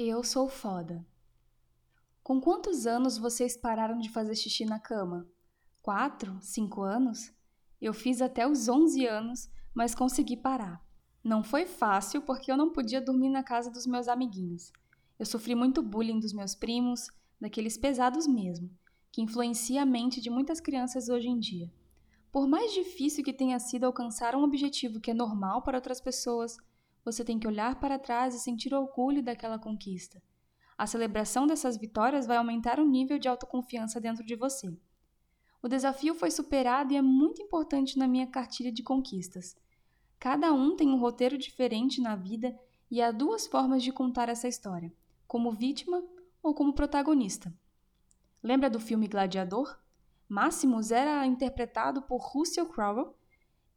Eu sou foda. Com quantos anos vocês pararam de fazer xixi na cama? Quatro? Cinco anos? Eu fiz até os onze anos, mas consegui parar. Não foi fácil porque eu não podia dormir na casa dos meus amiguinhos. Eu sofri muito bullying dos meus primos, daqueles pesados mesmo, que influencia a mente de muitas crianças hoje em dia. Por mais difícil que tenha sido alcançar um objetivo que é normal para outras pessoas, você tem que olhar para trás e sentir orgulho daquela conquista. A celebração dessas vitórias vai aumentar o nível de autoconfiança dentro de você. O desafio foi superado e é muito importante na minha cartilha de conquistas. Cada um tem um roteiro diferente na vida e há duas formas de contar essa história: como vítima ou como protagonista. Lembra do filme Gladiador? Máximos era interpretado por Russell Crowe.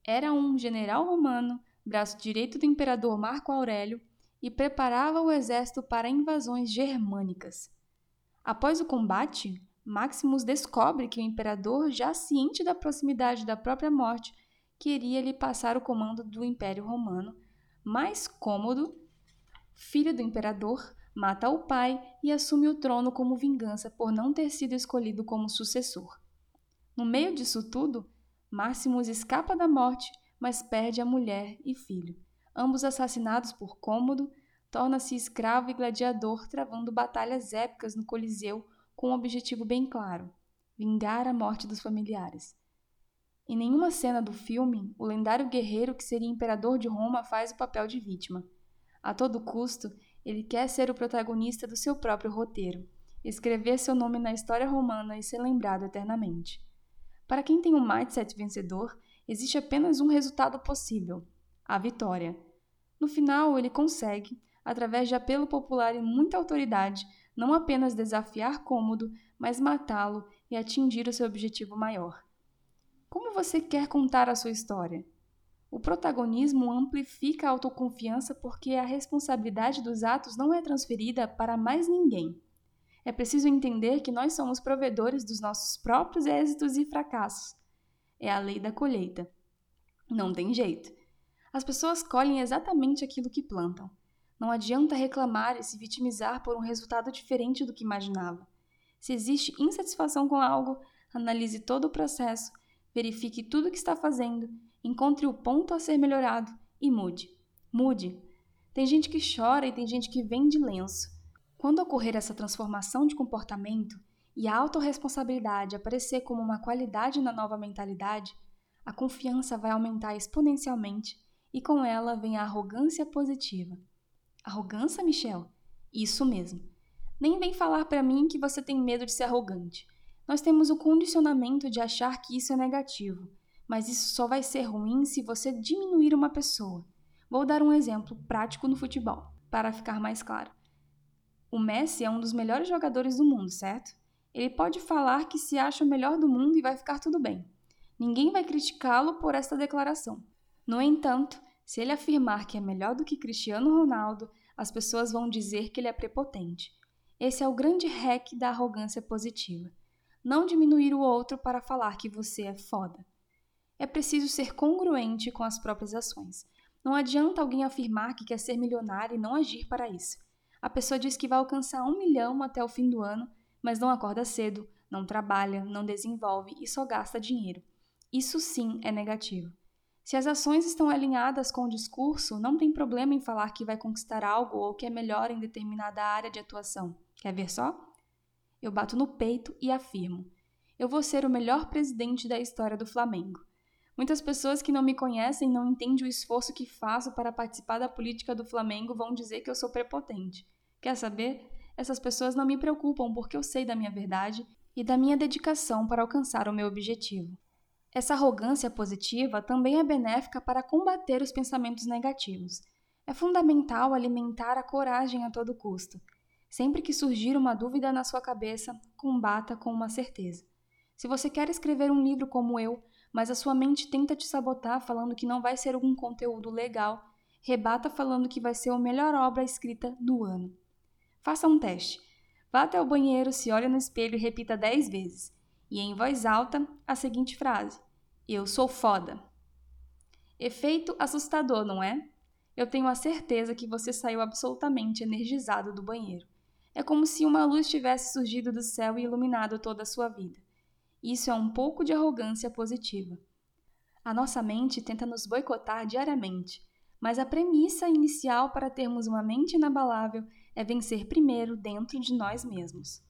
Era um general romano braço direito do imperador Marco Aurélio, e preparava o exército para invasões germânicas. Após o combate, Maximus descobre que o imperador, já ciente da proximidade da própria morte, queria lhe passar o comando do Império Romano. Mais cômodo, filho do imperador, mata o pai e assume o trono como vingança por não ter sido escolhido como sucessor. No meio disso tudo, Maximus escapa da morte mas perde a mulher e filho. Ambos assassinados por Cômodo, torna-se escravo e gladiador, travando batalhas épicas no Coliseu com um objetivo bem claro: vingar a morte dos familiares. Em nenhuma cena do filme, o lendário guerreiro que seria imperador de Roma faz o papel de vítima. A todo custo, ele quer ser o protagonista do seu próprio roteiro, escrever seu nome na história romana e ser lembrado eternamente. Para quem tem um mindset vencedor, existe apenas um resultado possível: a vitória. No final, ele consegue, através de apelo popular e muita autoridade, não apenas desafiar Cômodo, mas matá-lo e atingir o seu objetivo maior. Como você quer contar a sua história? O protagonismo amplifica a autoconfiança porque a responsabilidade dos atos não é transferida para mais ninguém. É preciso entender que nós somos provedores dos nossos próprios êxitos e fracassos é a lei da colheita. Não tem jeito. As pessoas colhem exatamente aquilo que plantam. Não adianta reclamar e se vitimizar por um resultado diferente do que imaginava. Se existe insatisfação com algo, analise todo o processo, verifique tudo o que está fazendo, encontre o ponto a ser melhorado e mude. Mude. Tem gente que chora e tem gente que vende lenço. Quando ocorrer essa transformação de comportamento, e a autorresponsabilidade aparecer como uma qualidade na nova mentalidade, a confiança vai aumentar exponencialmente e com ela vem a arrogância positiva. Arrogância, Michel? Isso mesmo. Nem vem falar para mim que você tem medo de ser arrogante. Nós temos o condicionamento de achar que isso é negativo, mas isso só vai ser ruim se você diminuir uma pessoa. Vou dar um exemplo prático no futebol, para ficar mais claro. O Messi é um dos melhores jogadores do mundo, certo? Ele pode falar que se acha o melhor do mundo e vai ficar tudo bem. Ninguém vai criticá-lo por esta declaração. No entanto, se ele afirmar que é melhor do que Cristiano Ronaldo, as pessoas vão dizer que ele é prepotente. Esse é o grande hack da arrogância positiva. Não diminuir o outro para falar que você é foda. É preciso ser congruente com as próprias ações. Não adianta alguém afirmar que quer ser milionário e não agir para isso. A pessoa diz que vai alcançar um milhão até o fim do ano mas não acorda cedo, não trabalha, não desenvolve e só gasta dinheiro. Isso sim é negativo. Se as ações estão alinhadas com o discurso, não tem problema em falar que vai conquistar algo ou que é melhor em determinada área de atuação. Quer ver só? Eu bato no peito e afirmo: eu vou ser o melhor presidente da história do Flamengo. Muitas pessoas que não me conhecem não entendem o esforço que faço para participar da política do Flamengo vão dizer que eu sou prepotente. Quer saber? Essas pessoas não me preocupam porque eu sei da minha verdade e da minha dedicação para alcançar o meu objetivo. Essa arrogância positiva também é benéfica para combater os pensamentos negativos. É fundamental alimentar a coragem a todo custo. Sempre que surgir uma dúvida na sua cabeça, combata com uma certeza. Se você quer escrever um livro como eu, mas a sua mente tenta te sabotar falando que não vai ser algum conteúdo legal, rebata falando que vai ser a melhor obra escrita do ano. Faça um teste. Vá até o banheiro, se olhe no espelho e repita dez vezes. E em voz alta, a seguinte frase: Eu sou foda. Efeito assustador, não é? eu tenho a certeza que você saiu absolutamente energizado do banheiro. É como se uma luz tivesse surgido do céu e iluminado toda a sua vida. Isso é um pouco de arrogância positiva. A nossa mente tenta nos boicotar diariamente, mas a premissa inicial para termos uma mente inabalável é vencer primeiro dentro de nós mesmos.